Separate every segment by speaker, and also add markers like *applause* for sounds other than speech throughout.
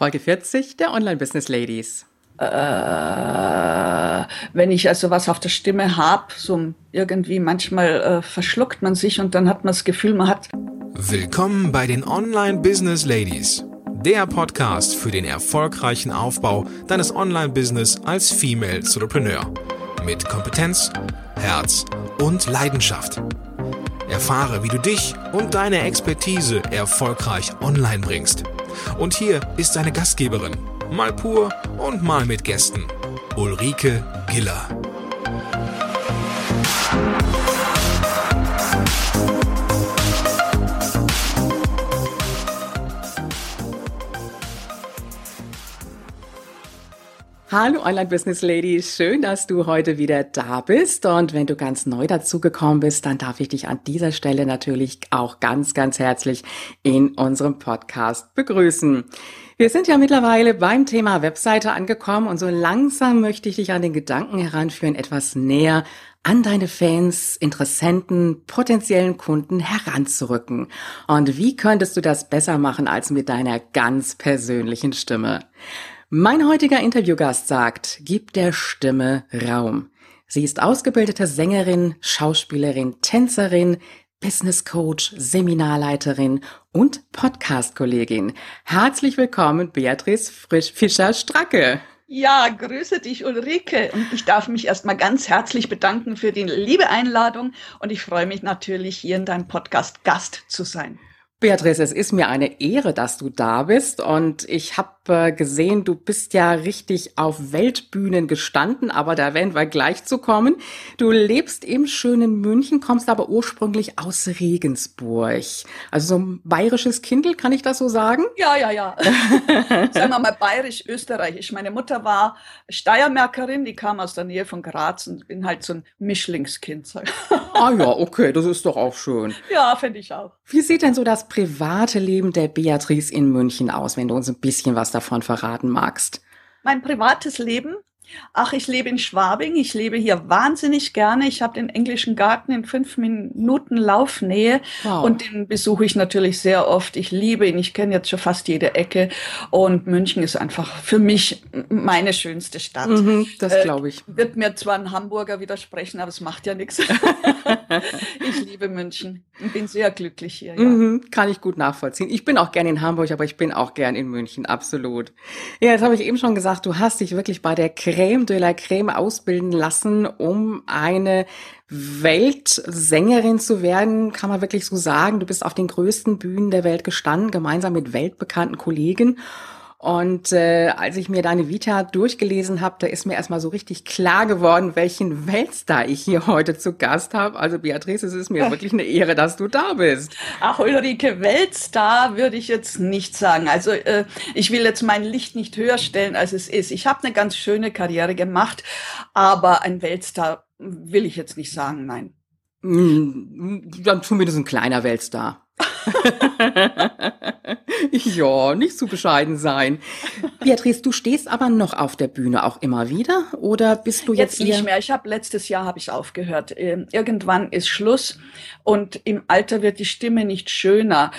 Speaker 1: Folge 40 der Online Business Ladies.
Speaker 2: Äh, wenn ich also was auf der Stimme habe, so irgendwie manchmal äh, verschluckt man sich und dann hat man das Gefühl, man hat.
Speaker 3: Willkommen bei den Online Business Ladies, der Podcast für den erfolgreichen Aufbau deines Online-Business als Female Entrepreneur mit Kompetenz, Herz und Leidenschaft. Erfahre, wie du dich und deine Expertise erfolgreich online bringst. Und hier ist seine Gastgeberin, mal pur und mal mit Gästen, Ulrike Giller.
Speaker 1: Hallo Online Business Ladies, schön, dass du heute wieder da bist. Und wenn du ganz neu dazugekommen bist, dann darf ich dich an dieser Stelle natürlich auch ganz, ganz herzlich in unserem Podcast begrüßen. Wir sind ja mittlerweile beim Thema Webseite angekommen und so langsam möchte ich dich an den Gedanken heranführen, etwas näher an deine Fans, Interessenten, potenziellen Kunden heranzurücken. Und wie könntest du das besser machen als mit deiner ganz persönlichen Stimme? Mein heutiger Interviewgast sagt, gib der Stimme Raum. Sie ist ausgebildete Sängerin, Schauspielerin, Tänzerin, Business Coach, Seminarleiterin und Podcast-Kollegin. Herzlich willkommen, Beatrice Fischer-Stracke.
Speaker 2: Ja, grüße dich, Ulrike. Und ich darf mich erstmal ganz herzlich bedanken für die liebe Einladung. Und ich freue mich natürlich, hier in deinem Podcast Gast zu sein.
Speaker 1: Beatrice, es ist mir eine Ehre, dass du da bist und ich habe äh, gesehen, du bist ja richtig auf Weltbühnen gestanden, aber da werden wir gleich zu kommen. Du lebst im schönen München, kommst aber ursprünglich aus Regensburg. Also so ein bayerisches Kindel, kann ich das so sagen?
Speaker 2: Ja, ja, ja. *laughs* Sagen wir mal bayerisch-österreichisch. Meine Mutter war Steiermärkerin, die kam aus der Nähe von Graz und bin halt so ein Mischlingskind.
Speaker 1: ah ja, okay, das ist doch auch schön.
Speaker 2: Ja, finde ich auch.
Speaker 1: Wie sieht denn so das private Leben der Beatrice in München aus, wenn du uns ein bisschen was davon verraten magst?
Speaker 2: Mein privates Leben Ach, ich lebe in Schwabing. Ich lebe hier wahnsinnig gerne. Ich habe den englischen Garten in fünf Minuten Laufnähe wow. und den besuche ich natürlich sehr oft. Ich liebe ihn. Ich kenne jetzt schon fast jede Ecke und München ist einfach für mich meine schönste Stadt. Mhm,
Speaker 1: das äh, glaube ich.
Speaker 2: Äh, wird mir zwar ein Hamburger widersprechen, aber es macht ja nichts. *laughs* ich liebe München und bin sehr glücklich hier. Ja.
Speaker 1: Mhm, kann ich gut nachvollziehen. Ich bin auch gerne in Hamburg, aber ich bin auch gern in München, absolut. Ja, jetzt habe ich eben schon gesagt, du hast dich wirklich bei der Kre Crème de la Crème ausbilden lassen, um eine Weltsängerin zu werden, kann man wirklich so sagen. Du bist auf den größten Bühnen der Welt gestanden, gemeinsam mit weltbekannten Kollegen. Und äh, als ich mir deine Vita durchgelesen habe, da ist mir erstmal so richtig klar geworden, welchen Weltstar ich hier heute zu Gast habe. Also Beatrice, es ist mir wirklich eine Ehre, dass du da bist.
Speaker 2: Ach, Ulrike, Weltstar würde ich jetzt nicht sagen. Also äh, ich will jetzt mein Licht nicht höher stellen, als es ist. Ich habe eine ganz schöne Karriere gemacht, aber ein Weltstar will ich jetzt nicht sagen, nein.
Speaker 1: Hm, dann zumindest ein kleiner Weltstar. *laughs* ja, nicht zu bescheiden sein. Beatrice, du stehst aber noch auf der Bühne auch immer wieder oder bist du jetzt,
Speaker 2: jetzt nicht mehr? Ich habe letztes Jahr habe ich aufgehört. Ähm, irgendwann ist Schluss und im Alter wird die Stimme nicht schöner.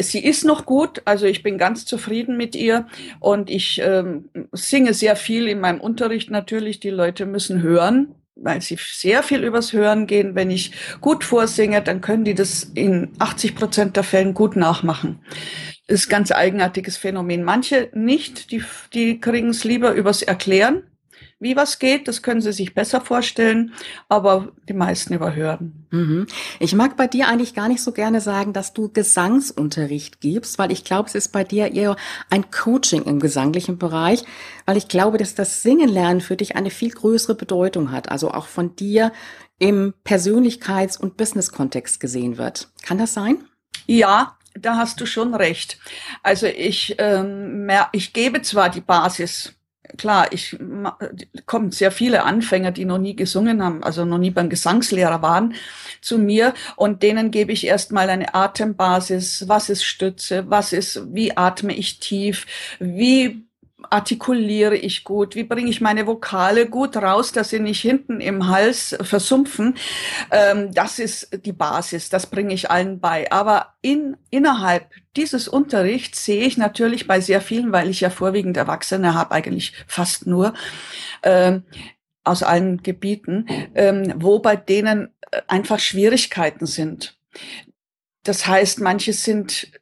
Speaker 2: Sie ist noch gut, also ich bin ganz zufrieden mit ihr und ich ähm, singe sehr viel in meinem Unterricht natürlich. Die Leute müssen hören, weil sie sehr viel übers Hören gehen. Wenn ich gut vorsinge, dann können die das in 80 Prozent der Fällen gut nachmachen. Ist ganz eigenartiges Phänomen. Manche nicht, die, die kriegen es lieber übers Erklären wie was geht, das können Sie sich besser vorstellen, aber die meisten überhören.
Speaker 1: Mhm. Ich mag bei dir eigentlich gar nicht so gerne sagen, dass du Gesangsunterricht gibst, weil ich glaube, es ist bei dir eher ein Coaching im gesanglichen Bereich, weil ich glaube, dass das Singen lernen für dich eine viel größere Bedeutung hat, also auch von dir im Persönlichkeits- und Business-Kontext gesehen wird. Kann das sein?
Speaker 2: Ja, da hast du schon recht. Also ich, ähm, ich gebe zwar die Basis klar, ich kommen sehr viele Anfänger, die noch nie gesungen haben, also noch nie beim Gesangslehrer waren, zu mir und denen gebe ich erstmal eine Atembasis. Was ist Stütze? Was ist, wie atme ich tief? Wie artikuliere ich gut? Wie bringe ich meine Vokale gut raus, dass sie nicht hinten im Hals versumpfen? Ähm, das ist die Basis. Das bringe ich allen bei. Aber in, innerhalb dieses Unterrichts sehe ich natürlich bei sehr vielen, weil ich ja vorwiegend Erwachsene habe, eigentlich fast nur, ähm, aus allen Gebieten, ähm, wo bei denen äh, einfach Schwierigkeiten sind. Das heißt, manche sind,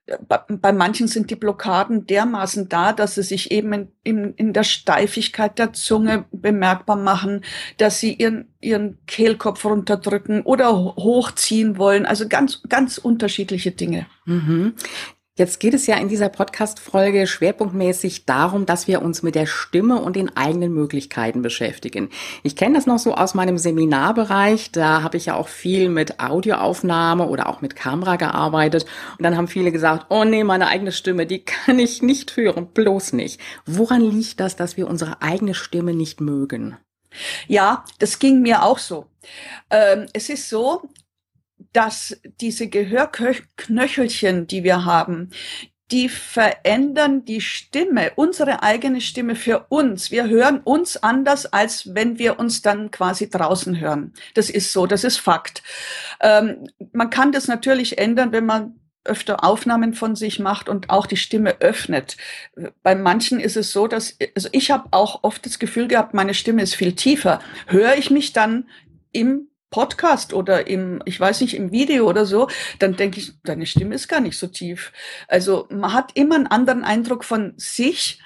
Speaker 2: bei manchen sind die Blockaden dermaßen da, dass sie sich eben in, in, in der Steifigkeit der Zunge bemerkbar machen, dass sie ihren, ihren Kehlkopf runterdrücken oder hochziehen wollen. Also ganz, ganz unterschiedliche Dinge.
Speaker 1: Mhm. Jetzt geht es ja in dieser Podcast-Folge schwerpunktmäßig darum, dass wir uns mit der Stimme und den eigenen Möglichkeiten beschäftigen. Ich kenne das noch so aus meinem Seminarbereich. Da habe ich ja auch viel mit Audioaufnahme oder auch mit Kamera gearbeitet. Und dann haben viele gesagt, oh nee, meine eigene Stimme, die kann ich nicht hören, bloß nicht. Woran liegt das, dass wir unsere eigene Stimme nicht mögen?
Speaker 2: Ja, das ging mir auch so. Ähm, es ist so, dass diese Gehörknöchelchen, die wir haben, die verändern die Stimme, unsere eigene Stimme für uns. Wir hören uns anders, als wenn wir uns dann quasi draußen hören. Das ist so, das ist Fakt. Ähm, man kann das natürlich ändern, wenn man öfter Aufnahmen von sich macht und auch die Stimme öffnet. Bei manchen ist es so, dass also ich habe auch oft das Gefühl gehabt, meine Stimme ist viel tiefer. Höre ich mich dann im Podcast oder im, ich weiß nicht, im Video oder so, dann denke ich, deine Stimme ist gar nicht so tief. Also man hat immer einen anderen Eindruck von sich,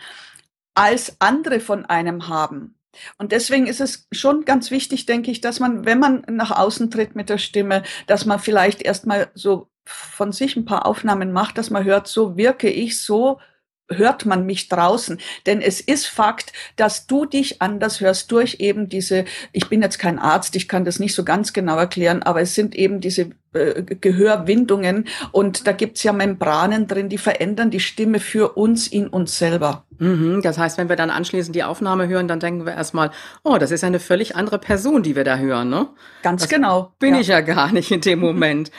Speaker 2: als andere von einem haben. Und deswegen ist es schon ganz wichtig, denke ich, dass man, wenn man nach außen tritt mit der Stimme, dass man vielleicht erstmal so von sich ein paar Aufnahmen macht, dass man hört, so wirke ich, so hört man mich draußen. Denn es ist Fakt, dass du dich anders hörst durch eben diese, ich bin jetzt kein Arzt, ich kann das nicht so ganz genau erklären, aber es sind eben diese äh, Gehörwindungen und da gibt's ja Membranen drin, die verändern die Stimme für uns in uns selber.
Speaker 1: Mhm, das heißt, wenn wir dann anschließend die Aufnahme hören, dann denken wir erstmal, oh, das ist eine völlig andere Person, die wir da hören, ne?
Speaker 2: Ganz
Speaker 1: das
Speaker 2: genau.
Speaker 1: Bin ja. ich ja gar nicht in dem Moment.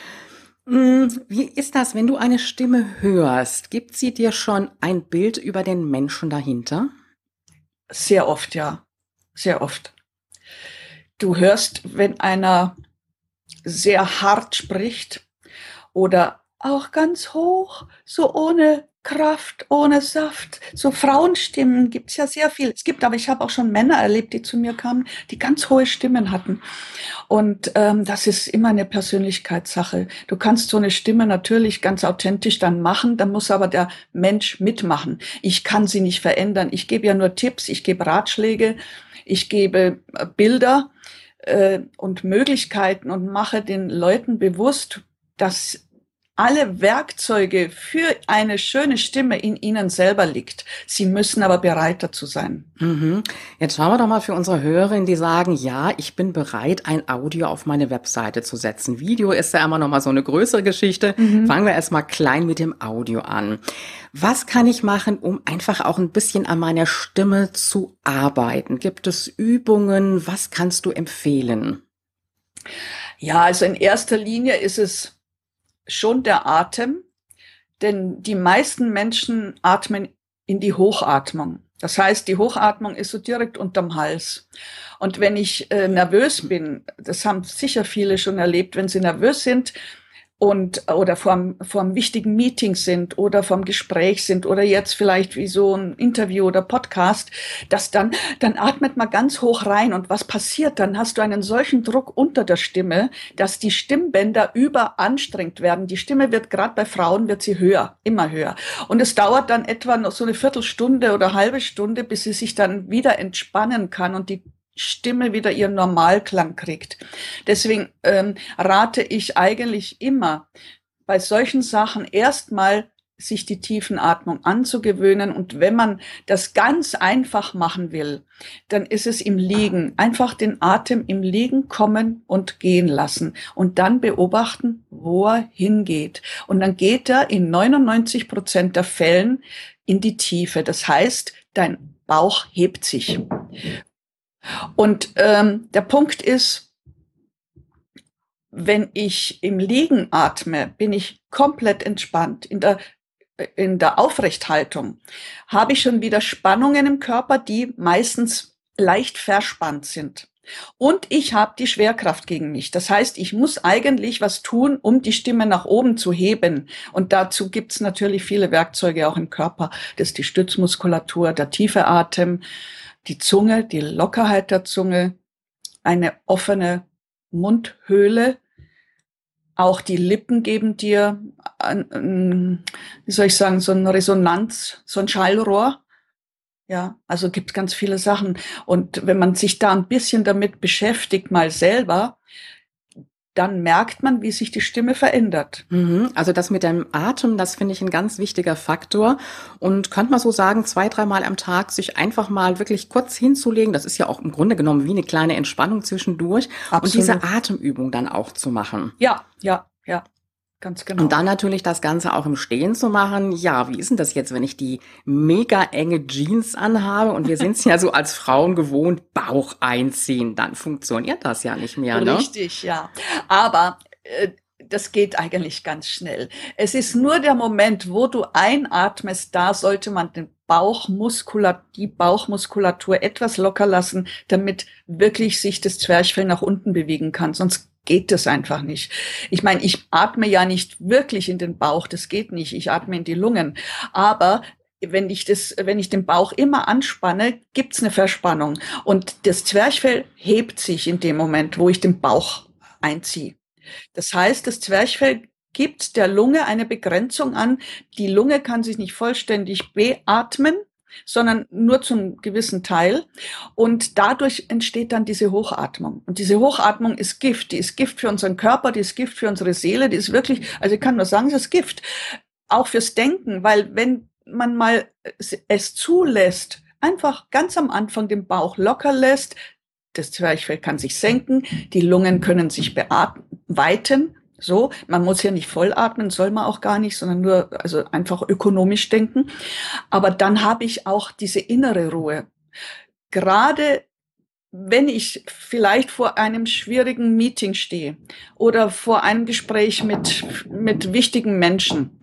Speaker 1: Mm, wie ist das, wenn du eine Stimme hörst? Gibt sie dir schon ein Bild über den Menschen dahinter?
Speaker 2: Sehr oft, ja. Sehr oft. Du hörst, wenn einer sehr hart spricht oder auch ganz hoch, so ohne Kraft ohne Saft. So Frauenstimmen gibt's ja sehr viel. Es gibt aber, ich habe auch schon Männer erlebt, die zu mir kamen, die ganz hohe Stimmen hatten. Und ähm, das ist immer eine Persönlichkeitssache. Du kannst so eine Stimme natürlich ganz authentisch dann machen, dann muss aber der Mensch mitmachen. Ich kann sie nicht verändern. Ich gebe ja nur Tipps, ich gebe Ratschläge, ich gebe äh, Bilder äh, und Möglichkeiten und mache den Leuten bewusst, dass alle Werkzeuge für eine schöne Stimme in ihnen selber liegt. Sie müssen aber bereit dazu sein.
Speaker 1: Mhm. Jetzt schauen wir doch mal für unsere Hörerinnen, die sagen, ja, ich bin bereit, ein Audio auf meine Webseite zu setzen. Video ist ja immer noch mal so eine größere Geschichte. Mhm. Fangen wir erstmal klein mit dem Audio an. Was kann ich machen, um einfach auch ein bisschen an meiner Stimme zu arbeiten? Gibt es Übungen? Was kannst du empfehlen?
Speaker 2: Ja, also in erster Linie ist es schon der Atem, denn die meisten Menschen atmen in die Hochatmung. Das heißt, die Hochatmung ist so direkt unterm Hals. Und wenn ich äh, nervös bin, das haben sicher viele schon erlebt, wenn sie nervös sind, und oder vor einem wichtigen Meeting sind oder vom Gespräch sind oder jetzt vielleicht wie so ein Interview oder Podcast, dass dann dann atmet man ganz hoch rein. Und was passiert dann? Hast du einen solchen Druck unter der Stimme, dass die Stimmbänder überanstrengt werden. Die Stimme wird gerade bei Frauen wird sie höher, immer höher. Und es dauert dann etwa noch so eine Viertelstunde oder halbe Stunde, bis sie sich dann wieder entspannen kann und die Stimme wieder ihren Normalklang kriegt. Deswegen ähm, rate ich eigentlich immer bei solchen Sachen erstmal sich die tiefen Atmung anzugewöhnen. Und wenn man das ganz einfach machen will, dann ist es im Liegen. Einfach den Atem im Liegen kommen und gehen lassen und dann beobachten, wo er hingeht. Und dann geht er in 99 Prozent der Fällen in die Tiefe. Das heißt, dein Bauch hebt sich. Und ähm, der Punkt ist, wenn ich im Liegen atme, bin ich komplett entspannt. In der in der Aufrechthaltung habe ich schon wieder Spannungen im Körper, die meistens leicht verspannt sind. Und ich habe die Schwerkraft gegen mich. Das heißt, ich muss eigentlich was tun, um die Stimme nach oben zu heben. Und dazu gibt's natürlich viele Werkzeuge auch im Körper. Das ist die Stützmuskulatur, der tiefe Atem, die Zunge, die Lockerheit der Zunge, eine offene Mundhöhle. Auch die Lippen geben dir, ein, wie soll ich sagen, so ein Resonanz, so ein Schallrohr. Ja, also gibt ganz viele Sachen. Und wenn man sich da ein bisschen damit beschäftigt, mal selber, dann merkt man, wie sich die Stimme verändert.
Speaker 1: Mhm. Also das mit dem Atem, das finde ich ein ganz wichtiger Faktor. Und könnte man so sagen, zwei, dreimal am Tag sich einfach mal wirklich kurz hinzulegen. Das ist ja auch im Grunde genommen wie eine kleine Entspannung zwischendurch. Absolut. Und diese Atemübung dann auch zu machen.
Speaker 2: Ja, ja, ja. Ganz genau.
Speaker 1: Und dann natürlich das Ganze auch im Stehen zu machen. Ja, wie ist denn das jetzt, wenn ich die mega enge Jeans anhabe und wir sind es ja so als Frauen gewohnt, Bauch einziehen, dann funktioniert das ja nicht mehr,
Speaker 2: ne? Richtig, ja. Aber äh, das geht eigentlich ganz schnell. Es ist nur der Moment, wo du einatmest, da sollte man den Bauchmuskulatur, die Bauchmuskulatur etwas locker lassen, damit wirklich sich das Zwerchfell nach unten bewegen kann. Sonst geht das einfach nicht. Ich meine, ich atme ja nicht wirklich in den Bauch, das geht nicht. Ich atme in die Lungen. Aber wenn ich das, wenn ich den Bauch immer anspanne, gibt's eine Verspannung. Und das Zwerchfell hebt sich in dem Moment, wo ich den Bauch einziehe. Das heißt, das Zwerchfell gibt der Lunge eine Begrenzung an. Die Lunge kann sich nicht vollständig beatmen sondern nur zum gewissen Teil. Und dadurch entsteht dann diese Hochatmung. Und diese Hochatmung ist Gift. Die ist Gift für unseren Körper, die ist Gift für unsere Seele, die ist wirklich, also ich kann nur sagen, es ist Gift. Auch fürs Denken, weil wenn man mal es zulässt, einfach ganz am Anfang den Bauch locker lässt, das Zwerchfell kann sich senken, die Lungen können sich weiten so, man muss ja nicht voll atmen, soll man auch gar nicht, sondern nur also einfach ökonomisch denken. Aber dann habe ich auch diese innere Ruhe. Gerade wenn ich vielleicht vor einem schwierigen Meeting stehe oder vor einem Gespräch mit, mit wichtigen Menschen,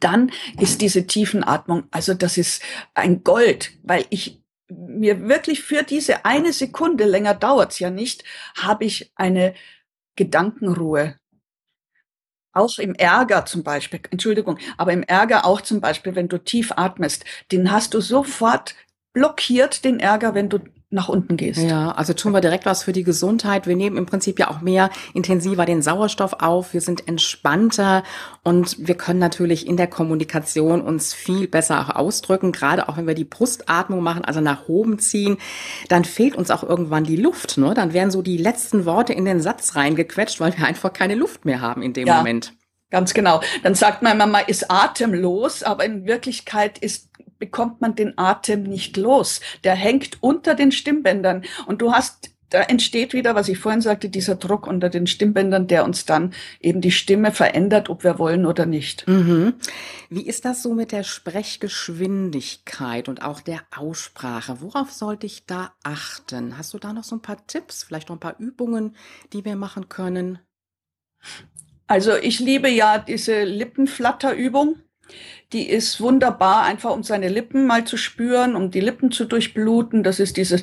Speaker 2: dann ist diese Tiefenatmung, also das ist ein Gold, weil ich mir wirklich für diese eine Sekunde, länger dauert's ja nicht, habe ich eine Gedankenruhe. Auch im Ärger zum Beispiel, Entschuldigung, aber im Ärger auch zum Beispiel, wenn du tief atmest, den hast du sofort blockiert, den Ärger, wenn du nach unten gehst.
Speaker 1: Ja, also tun wir direkt was für die Gesundheit. Wir nehmen im Prinzip ja auch mehr intensiver den Sauerstoff auf. Wir sind entspannter und wir können natürlich in der Kommunikation uns viel besser auch ausdrücken. Gerade auch wenn wir die Brustatmung machen, also nach oben ziehen, dann fehlt uns auch irgendwann die Luft. Ne? Dann werden so die letzten Worte in den Satz reingequetscht, weil wir einfach keine Luft mehr haben in dem ja. Moment.
Speaker 2: Ganz genau. Dann sagt man immer, man ist atemlos, aber in Wirklichkeit ist bekommt man den Atem nicht los. Der hängt unter den Stimmbändern und du hast da entsteht wieder, was ich vorhin sagte, dieser Druck unter den Stimmbändern, der uns dann eben die Stimme verändert, ob wir wollen oder nicht.
Speaker 1: Mhm. Wie ist das so mit der Sprechgeschwindigkeit und auch der Aussprache? Worauf sollte ich da achten? Hast du da noch so ein paar Tipps, vielleicht noch ein paar Übungen, die wir machen können?
Speaker 2: Also ich liebe ja diese Lippenflatterübung. Die ist wunderbar, einfach um seine Lippen mal zu spüren, um die Lippen zu durchbluten. Das ist dieses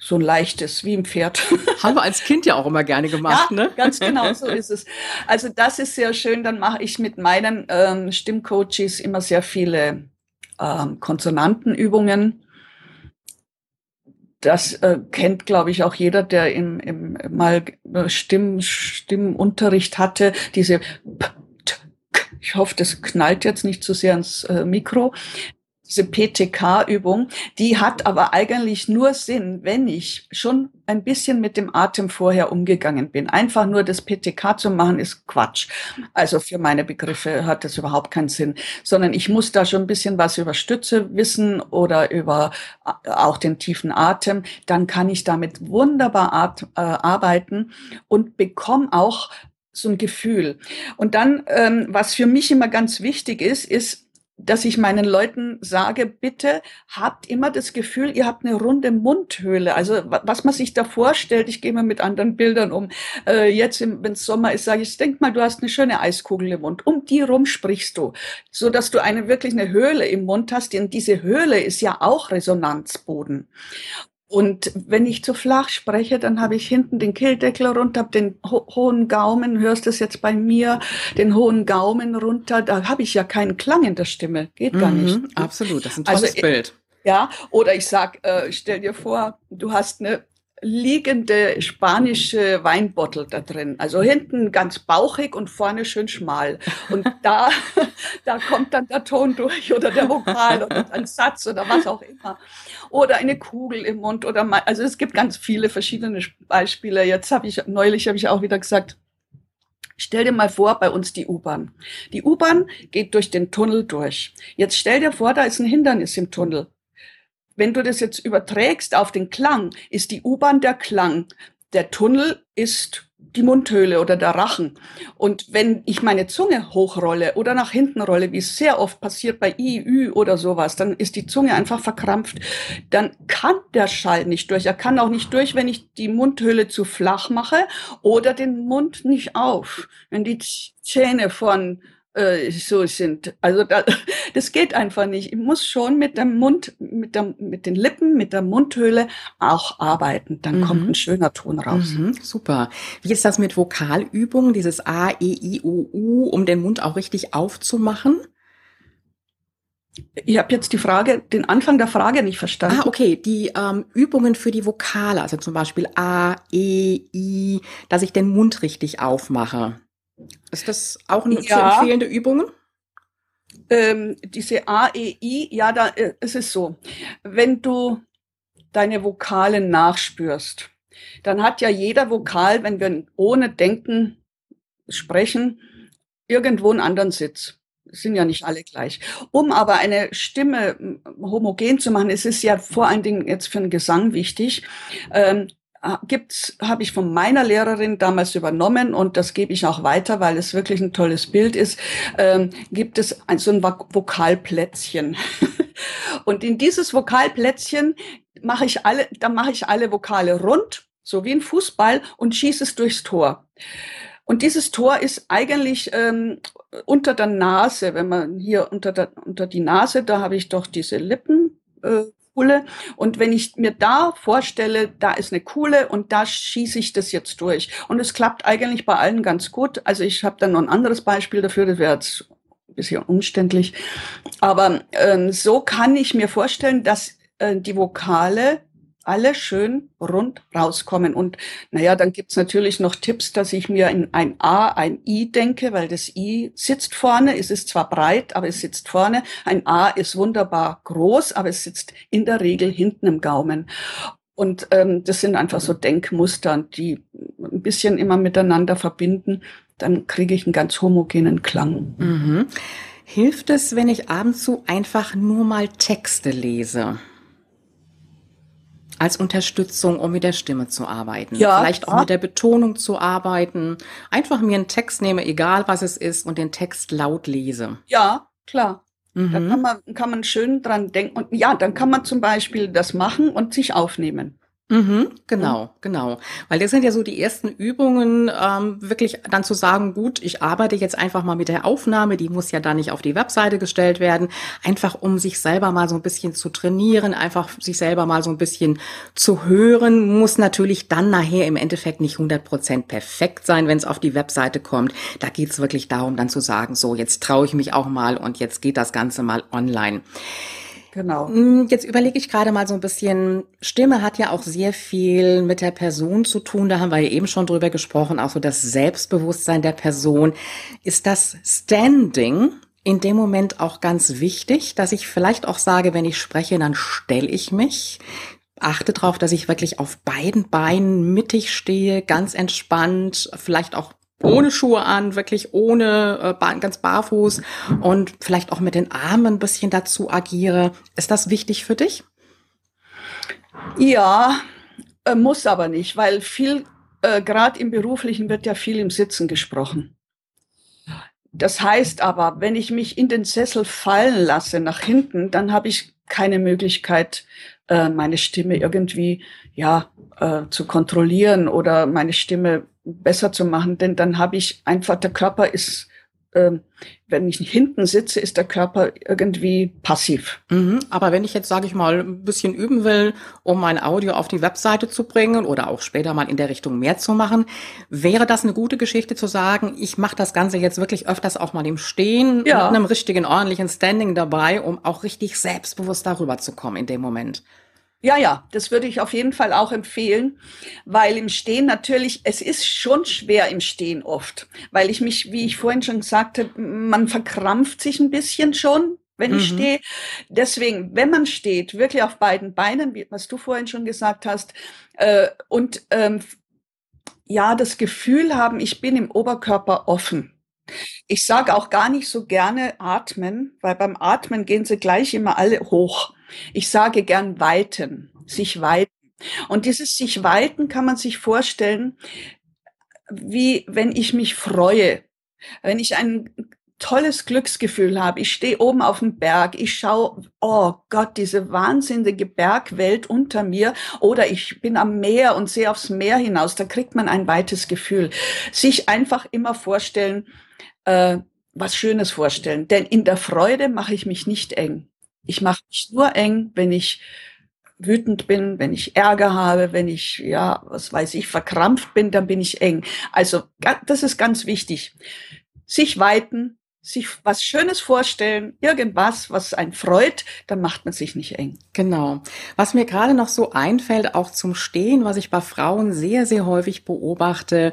Speaker 2: so ein leichtes, wie ein Pferd. *laughs*
Speaker 1: Haben wir als Kind ja auch immer gerne gemacht,
Speaker 2: ja,
Speaker 1: ne?
Speaker 2: Ganz genau, so *laughs* ist es. Also das ist sehr schön. Dann mache ich mit meinen ähm, Stimmcoaches immer sehr viele ähm, Konsonantenübungen. Das äh, kennt, glaube ich, auch jeder, der im, im mal Stimm, Stimmunterricht hatte. Diese P ich hoffe, das knallt jetzt nicht zu so sehr ins äh, Mikro. Diese PTK-Übung, die hat aber eigentlich nur Sinn, wenn ich schon ein bisschen mit dem Atem vorher umgegangen bin. Einfach nur das PTK zu machen, ist Quatsch. Also für meine Begriffe hat das überhaupt keinen Sinn, sondern ich muss da schon ein bisschen was über Stütze wissen oder über äh, auch den tiefen Atem. Dann kann ich damit wunderbar äh, arbeiten und bekomme auch so ein Gefühl. Und dann, ähm, was für mich immer ganz wichtig ist, ist, dass ich meinen Leuten sage, bitte habt immer das Gefühl, ihr habt eine runde Mundhöhle. Also was man sich da vorstellt, ich gehe mal mit anderen Bildern um. Äh, jetzt, wenn es Sommer ist, sage ich, denk mal, du hast eine schöne Eiskugel im Mund. Um die rum sprichst du, so dass du eine wirklich eine Höhle im Mund hast. Denn diese Höhle ist ja auch Resonanzboden. Und wenn ich zu flach spreche, dann habe ich hinten den Kehldeckel runter, habe den ho hohen Gaumen, hörst du es jetzt bei mir, den hohen Gaumen runter, da habe ich ja keinen Klang in der Stimme, geht gar mhm, nicht.
Speaker 1: Absolut, das ist ein tolles also, Bild.
Speaker 2: Ja, oder ich sag, äh, stell dir vor, du hast eine liegende spanische Weinbottle da drin. Also hinten ganz bauchig und vorne schön schmal. Und *laughs* da, da kommt dann der Ton durch oder der Vokal oder *laughs* ein Satz oder was auch immer. Oder eine Kugel im Mund oder mal, also es gibt ganz viele verschiedene Beispiele. Jetzt habe ich, neulich habe ich auch wieder gesagt, Stell dir mal vor, bei uns die U-Bahn. Die U-Bahn geht durch den Tunnel durch. Jetzt stell dir vor, da ist ein Hindernis im Tunnel. Wenn du das jetzt überträgst auf den Klang, ist die U-Bahn der Klang. Der Tunnel ist die Mundhöhle oder der Rachen. Und wenn ich meine Zunge hochrolle oder nach hinten rolle, wie es sehr oft passiert bei I, Ü oder sowas, dann ist die Zunge einfach verkrampft. Dann kann der Schall nicht durch. Er kann auch nicht durch, wenn ich die Mundhöhle zu flach mache oder den Mund nicht auf. Wenn die Zähne von äh, so sind. Also da, *laughs* das geht einfach nicht. Ich muss schon mit dem Mund, mit, der, mit den Lippen, mit der Mundhöhle auch arbeiten. Dann mhm. kommt ein schöner Ton raus.
Speaker 1: Mhm, super. Wie ist das mit Vokalübungen, dieses A, E, I, O, U, um den Mund auch richtig aufzumachen?
Speaker 2: Ich habe jetzt die Frage, den Anfang der Frage nicht verstanden.
Speaker 1: Ah, okay. Die ähm, Übungen für die Vokale, also zum Beispiel A, E, I, dass ich den Mund richtig aufmache. Ist das auch eine ja. zu empfehlende Übung?
Speaker 2: Ähm, diese A, E, I, ja, da äh, ist es so. Wenn du deine Vokale nachspürst, dann hat ja jeder Vokal, wenn wir ohne Denken sprechen, irgendwo einen anderen Sitz. sind ja nicht alle gleich. Um aber eine Stimme homogen zu machen, es ist ja vor allen Dingen jetzt für den Gesang wichtig, ähm, gibt's, habe ich von meiner Lehrerin damals übernommen und das gebe ich auch weiter, weil es wirklich ein tolles Bild ist, ähm, gibt es ein, so ein Vokalplätzchen. *laughs* und in dieses Vokalplätzchen mache ich alle, da mache ich alle Vokale rund, so wie ein Fußball und schieße es durchs Tor. Und dieses Tor ist eigentlich ähm, unter der Nase, wenn man hier unter, der, unter die Nase, da habe ich doch diese Lippen, äh, Kuhle. Und wenn ich mir da vorstelle, da ist eine Kuhle und da schieße ich das jetzt durch. Und es klappt eigentlich bei allen ganz gut. Also ich habe dann noch ein anderes Beispiel dafür, das wäre jetzt ein bisschen umständlich. Aber ähm, so kann ich mir vorstellen, dass äh, die Vokale alle schön rund rauskommen. Und naja, dann gibt's natürlich noch Tipps, dass ich mir in ein A, ein I denke, weil das I sitzt vorne. Es ist zwar breit, aber es sitzt vorne. Ein A ist wunderbar groß, aber es sitzt in der Regel hinten im Gaumen. Und ähm, das sind einfach so Denkmuster, die ein bisschen immer miteinander verbinden. Dann kriege ich einen ganz homogenen Klang.
Speaker 1: Mhm. Hilft es, wenn ich abends so einfach nur mal Texte lese? Als Unterstützung, um mit der Stimme zu arbeiten. Ja, Vielleicht auch ja. mit der Betonung zu arbeiten. Einfach mir einen Text nehme, egal was es ist, und den Text laut lese.
Speaker 2: Ja, klar. Mhm. Da kann man, kann man schön dran denken. Und ja, dann kann man zum Beispiel das machen und sich aufnehmen.
Speaker 1: Mhm, genau, mhm. genau. Weil das sind ja so die ersten Übungen, ähm, wirklich dann zu sagen, gut, ich arbeite jetzt einfach mal mit der Aufnahme, die muss ja dann nicht auf die Webseite gestellt werden, einfach um sich selber mal so ein bisschen zu trainieren, einfach sich selber mal so ein bisschen zu hören, muss natürlich dann nachher im Endeffekt nicht 100 Prozent perfekt sein, wenn es auf die Webseite kommt. Da geht's wirklich darum, dann zu sagen, so, jetzt traue ich mich auch mal und jetzt geht das Ganze mal online.
Speaker 2: Genau.
Speaker 1: Mm, jetzt überlege ich gerade mal so ein bisschen, Stimme hat ja auch sehr viel mit der Person zu tun. Da haben wir ja eben schon drüber gesprochen, auch so das Selbstbewusstsein der Person. Ist das Standing in dem Moment auch ganz wichtig, dass ich vielleicht auch sage, wenn ich spreche, dann stelle ich mich, achte darauf, dass ich wirklich auf beiden Beinen mittig stehe, ganz entspannt, vielleicht auch ohne Schuhe an, wirklich ohne, äh, ganz barfuß und vielleicht auch mit den Armen ein bisschen dazu agiere. Ist das wichtig für dich?
Speaker 2: Ja, äh, muss aber nicht, weil viel, äh, gerade im Beruflichen wird ja viel im Sitzen gesprochen. Das heißt aber, wenn ich mich in den Sessel fallen lasse nach hinten, dann habe ich keine Möglichkeit, äh, meine Stimme irgendwie ja äh, zu kontrollieren oder meine Stimme besser zu machen, denn dann habe ich einfach der Körper ist ähm, wenn ich hinten sitze, ist der Körper irgendwie passiv.
Speaker 1: Mhm, aber wenn ich jetzt, sage ich mal, ein bisschen üben will, um mein Audio auf die Webseite zu bringen oder auch später mal in der Richtung mehr zu machen, wäre das eine gute Geschichte zu sagen, ich mache das Ganze jetzt wirklich öfters auch mal im Stehen ja. mit einem richtigen, ordentlichen Standing dabei, um auch richtig selbstbewusst darüber zu kommen in dem Moment.
Speaker 2: Ja, ja, das würde ich auf jeden Fall auch empfehlen, weil im Stehen natürlich, es ist schon schwer im Stehen oft, weil ich mich, wie ich vorhin schon sagte, man verkrampft sich ein bisschen schon, wenn ich mhm. stehe. Deswegen, wenn man steht, wirklich auf beiden Beinen, wie, was du vorhin schon gesagt hast, äh, und ähm, ja, das Gefühl haben, ich bin im Oberkörper offen. Ich sage auch gar nicht so gerne atmen, weil beim Atmen gehen sie gleich immer alle hoch. Ich sage gern weiten, sich weiten. Und dieses sich weiten kann man sich vorstellen, wie wenn ich mich freue, wenn ich ein tolles Glücksgefühl habe. Ich stehe oben auf dem Berg, ich schaue, oh Gott, diese wahnsinnige Bergwelt unter mir oder ich bin am Meer und sehe aufs Meer hinaus, da kriegt man ein weites Gefühl. Sich einfach immer vorstellen, äh, was Schönes vorstellen, denn in der Freude mache ich mich nicht eng. Ich mache mich nur eng, wenn ich wütend bin, wenn ich Ärger habe, wenn ich, ja, was weiß ich, verkrampft bin, dann bin ich eng. Also das ist ganz wichtig. Sich weiten, sich was Schönes vorstellen, irgendwas, was einen freut, dann macht man sich nicht eng.
Speaker 1: Genau. Was mir gerade noch so einfällt, auch zum Stehen, was ich bei Frauen sehr, sehr häufig beobachte,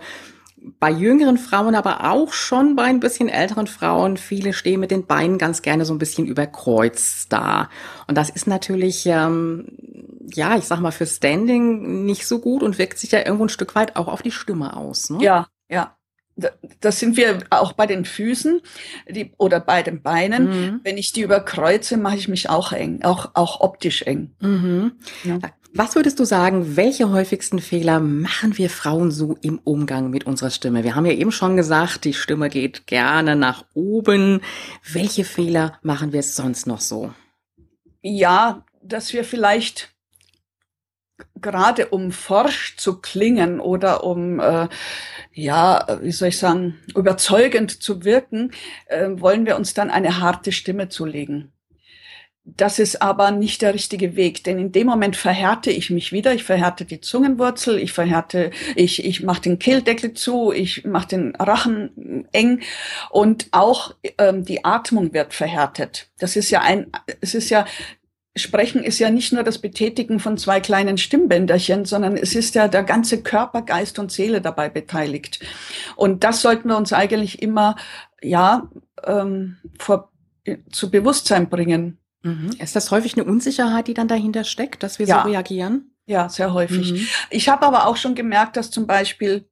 Speaker 1: bei jüngeren Frauen, aber auch schon bei ein bisschen älteren Frauen, viele stehen mit den Beinen ganz gerne so ein bisschen überkreuzt da. Und das ist natürlich, ähm, ja, ich sag mal, für Standing nicht so gut und wirkt sich ja irgendwo ein Stück weit auch auf die Stimme aus.
Speaker 2: Ne? Ja, ja. Das sind wir auch bei den Füßen die, oder bei den Beinen. Mhm. Wenn ich die überkreuze, mache ich mich auch eng, auch, auch optisch eng.
Speaker 1: Mhm. Ja. Was würdest du sagen, welche häufigsten Fehler machen wir Frauen so im Umgang mit unserer Stimme? Wir haben ja eben schon gesagt, die Stimme geht gerne nach oben. Welche Fehler machen wir sonst noch so?
Speaker 2: Ja, dass wir vielleicht gerade um forsch zu klingen oder um, äh, ja, wie soll ich sagen, überzeugend zu wirken, äh, wollen wir uns dann eine harte Stimme zulegen. Das ist aber nicht der richtige Weg, denn in dem Moment verhärte ich mich wieder. Ich verhärte die Zungenwurzel, ich verhärte, ich, ich mache den Kehldeckel zu, ich mache den Rachen eng und auch ähm, die Atmung wird verhärtet. Das ist ja ein, es ist ja Sprechen ist ja nicht nur das Betätigen von zwei kleinen Stimmbänderchen, sondern es ist ja der ganze Körper, Geist und Seele dabei beteiligt. Und das sollten wir uns eigentlich immer, ja, ähm, vor, zu Bewusstsein bringen.
Speaker 1: Mhm. Ist das häufig eine Unsicherheit, die dann dahinter steckt, dass wir ja. so reagieren?
Speaker 2: Ja, sehr häufig. Mhm. Ich habe aber auch schon gemerkt, dass zum Beispiel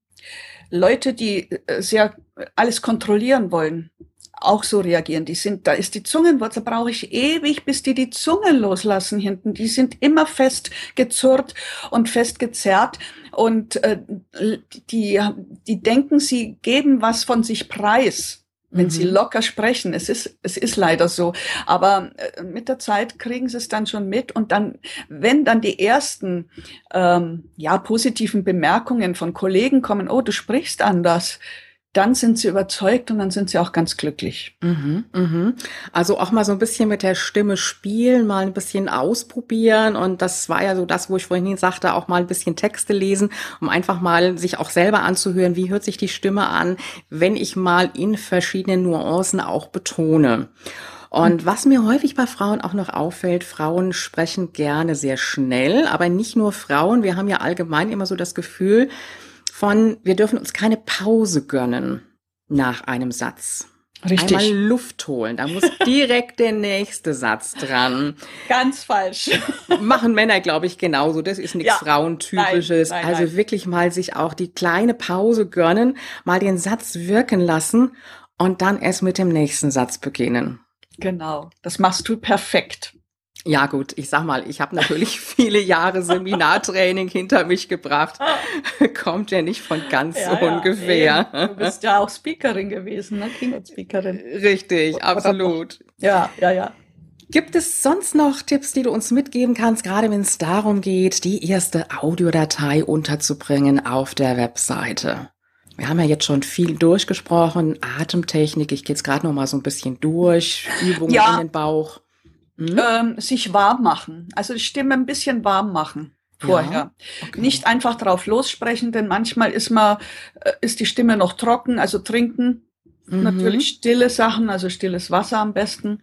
Speaker 2: Leute, die äh, sehr alles kontrollieren wollen, auch so reagieren. Die sind, da ist die Zungenwurzel, brauche ich ewig, bis die die Zunge loslassen hinten. Die sind immer fest gezurrt und fest gezerrt und äh, die, die denken, sie geben was von sich preis wenn mhm. sie locker sprechen. Es ist, es ist leider so. Aber äh, mit der Zeit kriegen sie es dann schon mit. Und dann, wenn dann die ersten ähm, ja, positiven Bemerkungen von Kollegen kommen, oh, du sprichst anders, dann sind sie überzeugt und dann sind sie auch ganz glücklich.
Speaker 1: Mhm, mhm. Also auch mal so ein bisschen mit der Stimme spielen, mal ein bisschen ausprobieren. Und das war ja so das, wo ich vorhin sagte, auch mal ein bisschen Texte lesen, um einfach mal sich auch selber anzuhören, wie hört sich die Stimme an, wenn ich mal in verschiedenen Nuancen auch betone. Und was mir häufig bei Frauen auch noch auffällt, Frauen sprechen gerne sehr schnell, aber nicht nur Frauen. Wir haben ja allgemein immer so das Gefühl, von, wir dürfen uns keine Pause gönnen nach einem Satz. Richtig. Einmal Luft holen, da muss *laughs* direkt der nächste Satz dran.
Speaker 2: Ganz falsch. *laughs*
Speaker 1: Machen Männer, glaube ich, genauso. Das ist nichts ja. Frauentypisches. Nein, nein, also nein. wirklich mal sich auch die kleine Pause gönnen, mal den Satz wirken lassen und dann erst mit dem nächsten Satz beginnen.
Speaker 2: Genau, das machst du perfekt.
Speaker 1: Ja gut, ich sag mal, ich habe natürlich *laughs* viele Jahre Seminartraining hinter mich gebracht. *laughs* Kommt ja nicht von ganz ja, ungefähr.
Speaker 2: Ja, du bist ja auch Speakerin gewesen, ne? Keynote Speakerin.
Speaker 1: Richtig, absolut.
Speaker 2: Ja, ja, ja.
Speaker 1: Gibt es sonst noch Tipps, die du uns mitgeben kannst, gerade wenn es darum geht, die erste Audiodatei unterzubringen auf der Webseite? Wir haben ja jetzt schon viel durchgesprochen, Atemtechnik, ich gehe jetzt gerade noch mal so ein bisschen durch, Übungen ja. in den Bauch.
Speaker 2: Hm? Ähm, sich warm machen, also die Stimme ein bisschen warm machen vorher. Ja, okay. Nicht einfach drauf lossprechen, denn manchmal ist man, äh, ist die Stimme noch trocken, also trinken. Mhm. Natürlich stille Sachen, also stilles Wasser am besten.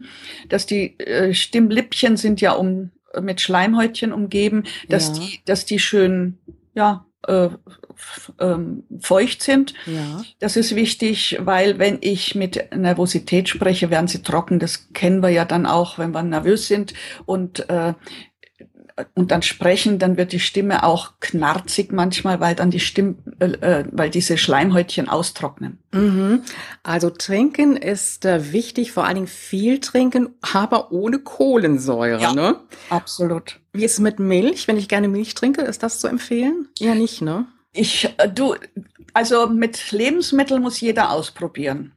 Speaker 2: Dass die äh, Stimmlippchen sind ja um mit Schleimhäutchen umgeben, dass ja. die, dass die schön, ja, äh, ähm, feucht sind. Ja. Das ist wichtig, weil wenn ich mit Nervosität spreche, werden sie trocken. Das kennen wir ja dann auch, wenn wir nervös sind. Und äh, und dann sprechen, dann wird die Stimme auch knarzig manchmal, weil dann die Stimme, äh, äh, weil diese Schleimhäutchen austrocknen.
Speaker 1: Mhm. Also trinken ist äh, wichtig, vor allen Dingen viel trinken, aber ohne Kohlensäure, ja, ne?
Speaker 2: Absolut.
Speaker 1: Wie ist es mit Milch? Wenn ich gerne Milch trinke, ist das zu empfehlen? Ja, nicht, ne?
Speaker 2: Ich, äh, du, also mit Lebensmitteln muss jeder ausprobieren.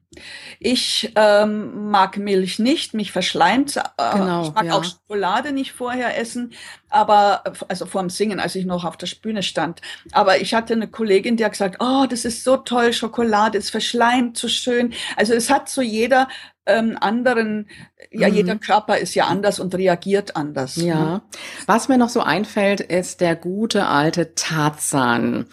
Speaker 2: Ich ähm, mag Milch nicht, mich verschleimt. Äh, genau, ich mag ja. auch Schokolade nicht vorher essen, aber also vorm Singen, als ich noch auf der Bühne stand. Aber ich hatte eine Kollegin, die hat gesagt, oh, das ist so toll, Schokolade ist verschleimt, so schön. Also es hat so jeder ähm, anderen, ja, mhm. jeder Körper ist ja anders und reagiert anders.
Speaker 1: Ja. Ne? Was mir noch so einfällt, ist der gute alte Tarzan.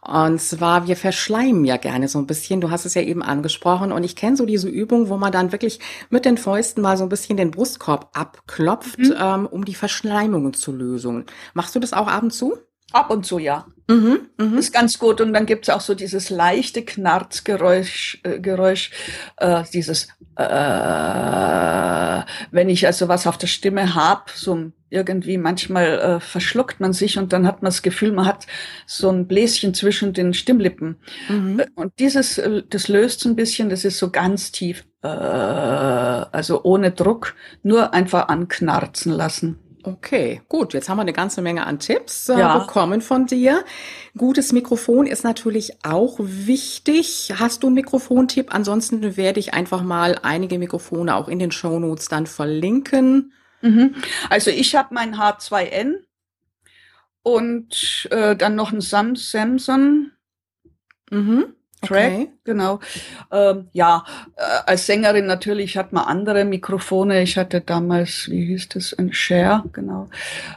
Speaker 1: Und zwar, wir verschleimen ja gerne so ein bisschen. Du hast es ja eben angesprochen. Und ich kenne so diese Übung, wo man dann wirklich mit den Fäusten mal so ein bisschen den Brustkorb abklopft, mhm. ähm, um die Verschleimungen zu lösen. Machst du das auch ab und zu?
Speaker 2: Ab und zu, ja. Mhm, mh. Ist ganz gut. Und dann gibt's auch so dieses leichte Knarzgeräusch, äh, Geräusch, äh, dieses, äh, wenn ich also was auf der Stimme hab, so irgendwie manchmal äh, verschluckt man sich und dann hat man das Gefühl, man hat so ein Bläschen zwischen den Stimmlippen. Mhm. Äh, und dieses, äh, das löst so ein bisschen, das ist so ganz tief, äh, also ohne Druck, nur einfach anknarzen lassen.
Speaker 1: Okay, gut. Jetzt haben wir eine ganze Menge an Tipps äh, ja. bekommen von dir. Gutes Mikrofon ist natürlich auch wichtig. Hast du einen Mikrofontipp? Ansonsten werde ich einfach mal einige Mikrofone auch in den Show Notes dann verlinken.
Speaker 2: Mhm. Also ich habe mein H2N und äh, dann noch ein Samsung. Mhm. Track, okay. genau. Ähm, ja, äh, als Sängerin natürlich hat man andere Mikrofone. Ich hatte damals, wie hieß das, ein Share, genau.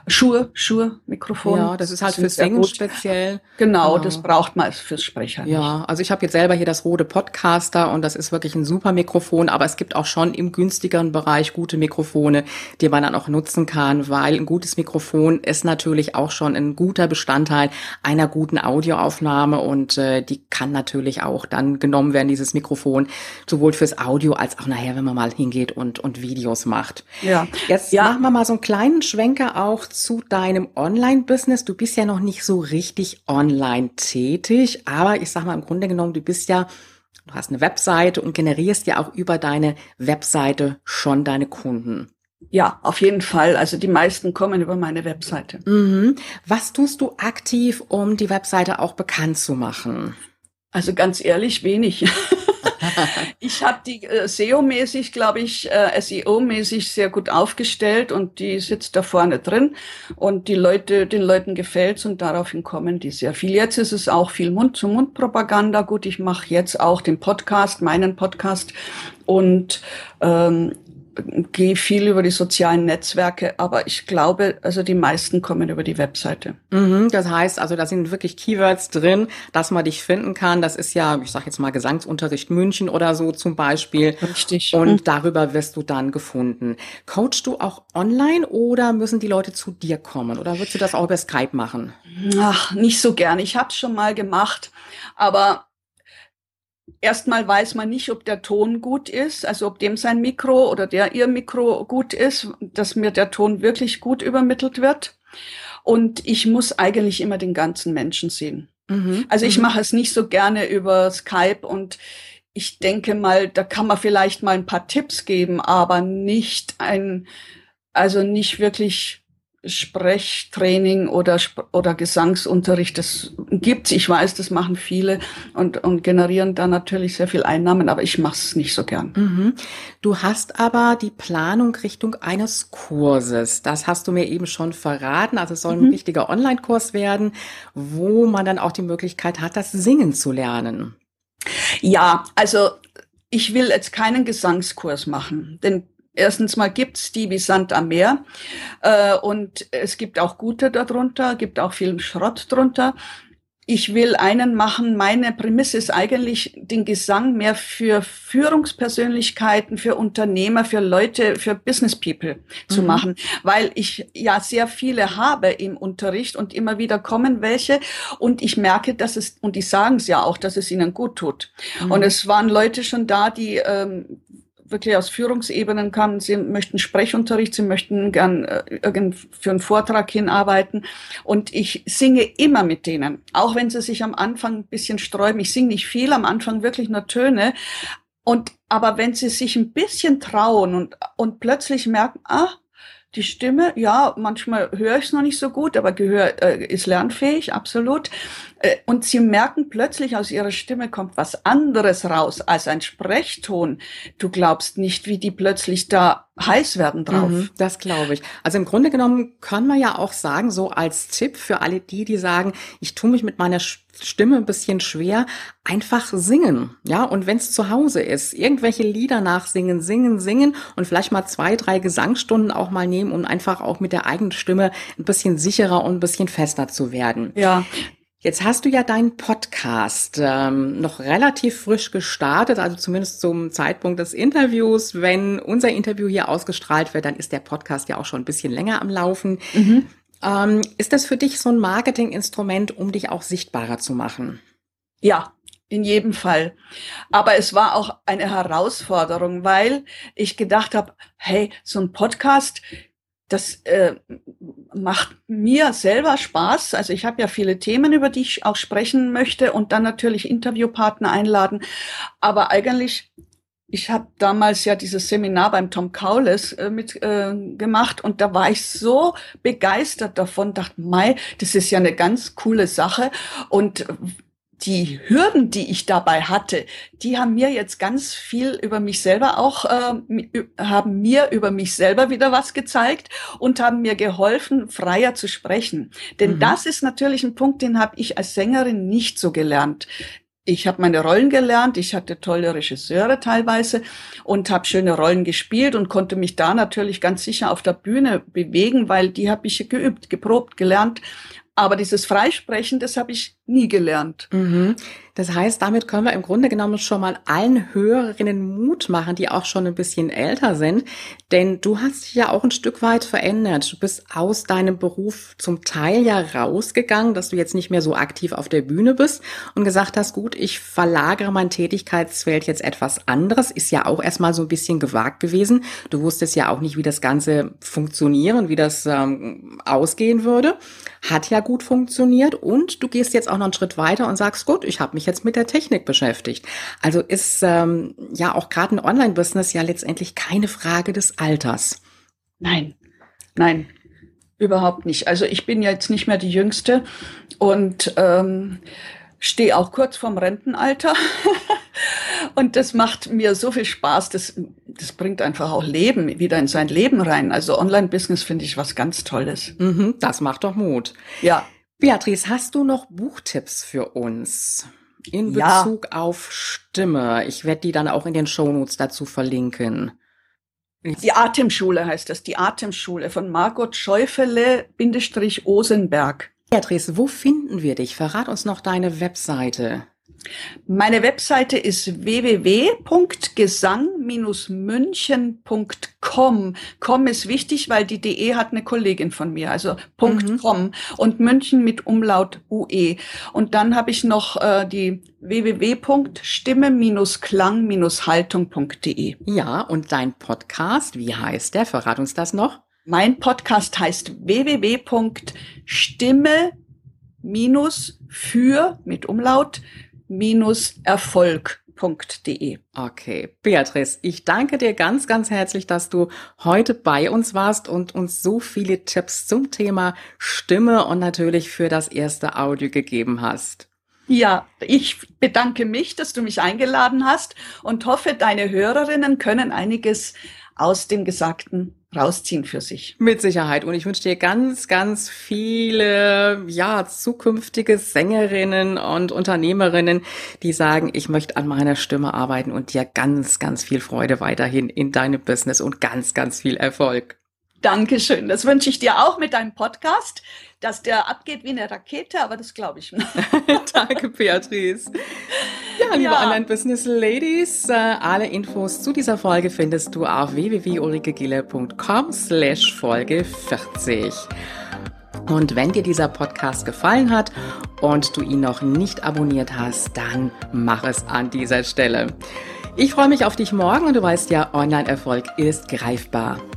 Speaker 2: Schuhe, Schuhe, Mikrofon.
Speaker 1: Ja, das ist halt fürs Singen gut. speziell.
Speaker 2: Genau, genau, das braucht man fürs Sprechen.
Speaker 1: Ja, nicht. also ich habe jetzt selber hier das Rode Podcaster und das ist wirklich ein super Mikrofon, aber es gibt auch schon im günstigeren Bereich gute Mikrofone, die man dann auch nutzen kann, weil ein gutes Mikrofon ist natürlich auch schon ein guter Bestandteil einer guten Audioaufnahme und äh, die kann natürlich natürlich auch dann genommen werden, dieses Mikrofon, sowohl fürs Audio als auch nachher, wenn man mal hingeht und, und Videos macht. Ja. Jetzt ja. machen wir mal so einen kleinen Schwenker auch zu deinem Online-Business. Du bist ja noch nicht so richtig online tätig, aber ich sag mal im Grunde genommen, du bist ja Du hast eine Webseite und generierst ja auch über deine Webseite schon deine Kunden.
Speaker 2: Ja, auf jeden Fall. Also die meisten kommen über meine Webseite.
Speaker 1: Mhm. Was tust du aktiv, um die Webseite auch bekannt zu machen?
Speaker 2: Also ganz ehrlich, wenig. *laughs* ich habe die äh, SEO-mäßig, glaube ich, äh, SEO-mäßig sehr gut aufgestellt und die sitzt da vorne drin und die Leute, den Leuten gefällt's und daraufhin kommen die sehr viel. Jetzt ist es auch viel Mund-zu-Mund-Propaganda. Gut, ich mache jetzt auch den Podcast, meinen Podcast und ähm, gehe viel über die sozialen Netzwerke, aber ich glaube, also die meisten kommen über die Webseite.
Speaker 1: Mhm, das heißt, also da sind wirklich Keywords drin, dass man dich finden kann. Das ist ja, ich sage jetzt mal Gesangsunterricht München oder so zum Beispiel.
Speaker 2: Richtig.
Speaker 1: Und mhm. darüber wirst du dann gefunden. Coachst du auch online oder müssen die Leute zu dir kommen? Oder würdest du das auch über Skype machen?
Speaker 2: Ach, nicht so gern. Ich habe es schon mal gemacht, aber Erstmal weiß man nicht, ob der Ton gut ist, also ob dem sein Mikro oder der ihr Mikro gut ist, dass mir der Ton wirklich gut übermittelt wird. Und ich muss eigentlich immer den ganzen Menschen sehen. Mhm. Also ich mhm. mache es nicht so gerne über Skype und ich denke mal, da kann man vielleicht mal ein paar Tipps geben, aber nicht ein also nicht wirklich Sprechtraining oder, oder Gesangsunterricht, das gibt's. Ich weiß, das machen viele und, und generieren da natürlich sehr viel Einnahmen, aber ich mache es nicht so gern.
Speaker 1: Mhm. Du hast aber die Planung Richtung eines Kurses. Das hast du mir eben schon verraten. Also es soll ein mhm. richtiger Online-Kurs werden, wo man dann auch die Möglichkeit hat, das Singen zu lernen.
Speaker 2: Ja, also ich will jetzt keinen Gesangskurs machen, denn Erstens mal gibt's die wie Sand am Meer äh, und es gibt auch gute darunter, gibt auch viel Schrott drunter. Ich will einen machen. Meine Prämisse ist eigentlich den Gesang mehr für Führungspersönlichkeiten, für Unternehmer, für Leute, für Business People mhm. zu machen, weil ich ja sehr viele habe im Unterricht und immer wieder kommen welche und ich merke, dass es, und die sagen es ja auch, dass es ihnen gut tut. Mhm. Und es waren Leute schon da, die ähm, wirklich aus Führungsebenen kamen, sie möchten Sprechunterricht, sie möchten gern äh, für einen Vortrag hinarbeiten. Und ich singe immer mit denen, auch wenn sie sich am Anfang ein bisschen sträuben. Ich singe nicht viel, am Anfang wirklich nur Töne. Und aber wenn sie sich ein bisschen trauen und, und plötzlich merken, ah, die Stimme, ja, manchmal höre ich es noch nicht so gut, aber Gehör äh, ist lernfähig, absolut. Äh, und sie merken plötzlich, aus ihrer Stimme kommt was anderes raus als ein Sprechton. Du glaubst nicht, wie die plötzlich da heiß werden drauf. Mhm,
Speaker 1: das glaube ich. Also im Grunde genommen kann man ja auch sagen, so als Tipp für alle die, die sagen, ich tue mich mit meiner Stimme ein bisschen schwer, einfach singen. Ja, und wenn es zu Hause ist, irgendwelche Lieder nachsingen, singen, singen und vielleicht mal zwei, drei Gesangsstunden auch mal nehmen, um einfach auch mit der eigenen Stimme ein bisschen sicherer und ein bisschen fester zu werden.
Speaker 2: Ja.
Speaker 1: Jetzt hast du ja deinen Podcast ähm, noch relativ frisch gestartet, also zumindest zum Zeitpunkt des Interviews. Wenn unser Interview hier ausgestrahlt wird, dann ist der Podcast ja auch schon ein bisschen länger am Laufen. Mhm. Ähm, ist das für dich so ein Marketinginstrument, um dich auch sichtbarer zu machen?
Speaker 2: Ja, in jedem Fall. Aber es war auch eine Herausforderung, weil ich gedacht habe, hey, so ein Podcast, das äh, macht mir selber Spaß. Also ich habe ja viele Themen, über die ich auch sprechen möchte und dann natürlich Interviewpartner einladen. Aber eigentlich, ich habe damals ja dieses Seminar beim Tom Kaules äh, mit äh, gemacht und da war ich so begeistert davon, dachte, Mai, das ist ja eine ganz coole Sache und die Hürden, die ich dabei hatte, die haben mir jetzt ganz viel über mich selber auch, äh, haben mir über mich selber wieder was gezeigt und haben mir geholfen, freier zu sprechen. Denn mhm. das ist natürlich ein Punkt, den habe ich als Sängerin nicht so gelernt. Ich habe meine Rollen gelernt, ich hatte tolle Regisseure teilweise und habe schöne Rollen gespielt und konnte mich da natürlich ganz sicher auf der Bühne bewegen, weil die habe ich geübt, geprobt, gelernt. Aber dieses Freisprechen, das habe ich nie gelernt.
Speaker 1: Mhm. Das heißt, damit können wir im Grunde genommen schon mal allen Hörerinnen Mut machen, die auch schon ein bisschen älter sind. Denn du hast dich ja auch ein Stück weit verändert. Du bist aus deinem Beruf zum Teil ja rausgegangen, dass du jetzt nicht mehr so aktiv auf der Bühne bist und gesagt hast, gut, ich verlagere mein Tätigkeitsfeld jetzt etwas anderes. Ist ja auch erstmal so ein bisschen gewagt gewesen. Du wusstest ja auch nicht, wie das Ganze funktionieren, wie das ähm, ausgehen würde. Hat ja gut funktioniert und du gehst jetzt auch noch einen Schritt weiter und sagst, gut, ich habe mich jetzt mit der Technik beschäftigt. Also ist ähm, ja auch gerade ein Online-Business ja letztendlich keine Frage des Alters.
Speaker 2: Nein, nein, überhaupt nicht. Also ich bin jetzt nicht mehr die Jüngste und ähm, stehe auch kurz vorm Rentenalter. *laughs* und das macht mir so viel Spaß. Das, das bringt einfach auch Leben wieder in sein Leben rein. Also Online-Business finde ich was ganz Tolles.
Speaker 1: Mhm, das macht doch Mut.
Speaker 2: Ja.
Speaker 1: Beatrice, hast du noch Buchtipps für uns? In Bezug ja. auf Stimme. Ich werde die dann auch in den Shownotes dazu verlinken.
Speaker 2: Die Atemschule heißt das, die Atemschule von Margot Schäufele-Osenberg.
Speaker 1: Beatrice, wo finden wir dich? Verrat uns noch deine Webseite.
Speaker 2: Meine Webseite ist www.gesang-münchen.com. Com ist wichtig, weil die DE hat eine Kollegin von mir, also mhm. .com und München mit Umlaut UE. Und dann habe ich noch äh, die www.stimme-klang-haltung.de.
Speaker 1: Ja, und dein Podcast, wie heißt der? Verrat uns das noch.
Speaker 2: Mein Podcast heißt www.stimme- für mit Umlaut www.ulrikegiller.de.
Speaker 1: Okay, Beatrice, ich danke dir ganz, ganz herzlich, dass du heute bei uns warst und uns so viele Tipps zum Thema Stimme und natürlich für das erste Audio gegeben hast.
Speaker 2: Ja, ich bedanke mich, dass du mich eingeladen hast und hoffe, deine Hörerinnen können einiges aus dem Gesagten rausziehen für sich.
Speaker 1: Mit Sicherheit. Und ich wünsche dir ganz, ganz viele, ja, zukünftige Sängerinnen und Unternehmerinnen, die sagen, ich möchte an meiner Stimme arbeiten und dir ganz, ganz viel Freude weiterhin in deinem Business und ganz, ganz viel Erfolg.
Speaker 2: Dankeschön. Das wünsche ich dir auch mit deinem Podcast, dass der abgeht wie eine Rakete, aber das glaube ich. *laughs*
Speaker 1: Danke, Beatrice. Ja, liebe ja. Online-Business Ladies, äh, alle Infos zu dieser Folge findest du auf www.ulrikegille.com slash Folge 40. Und wenn dir dieser Podcast gefallen hat und du ihn noch nicht abonniert hast, dann mach es an dieser Stelle. Ich freue mich auf dich morgen und du weißt ja, Online-Erfolg ist greifbar,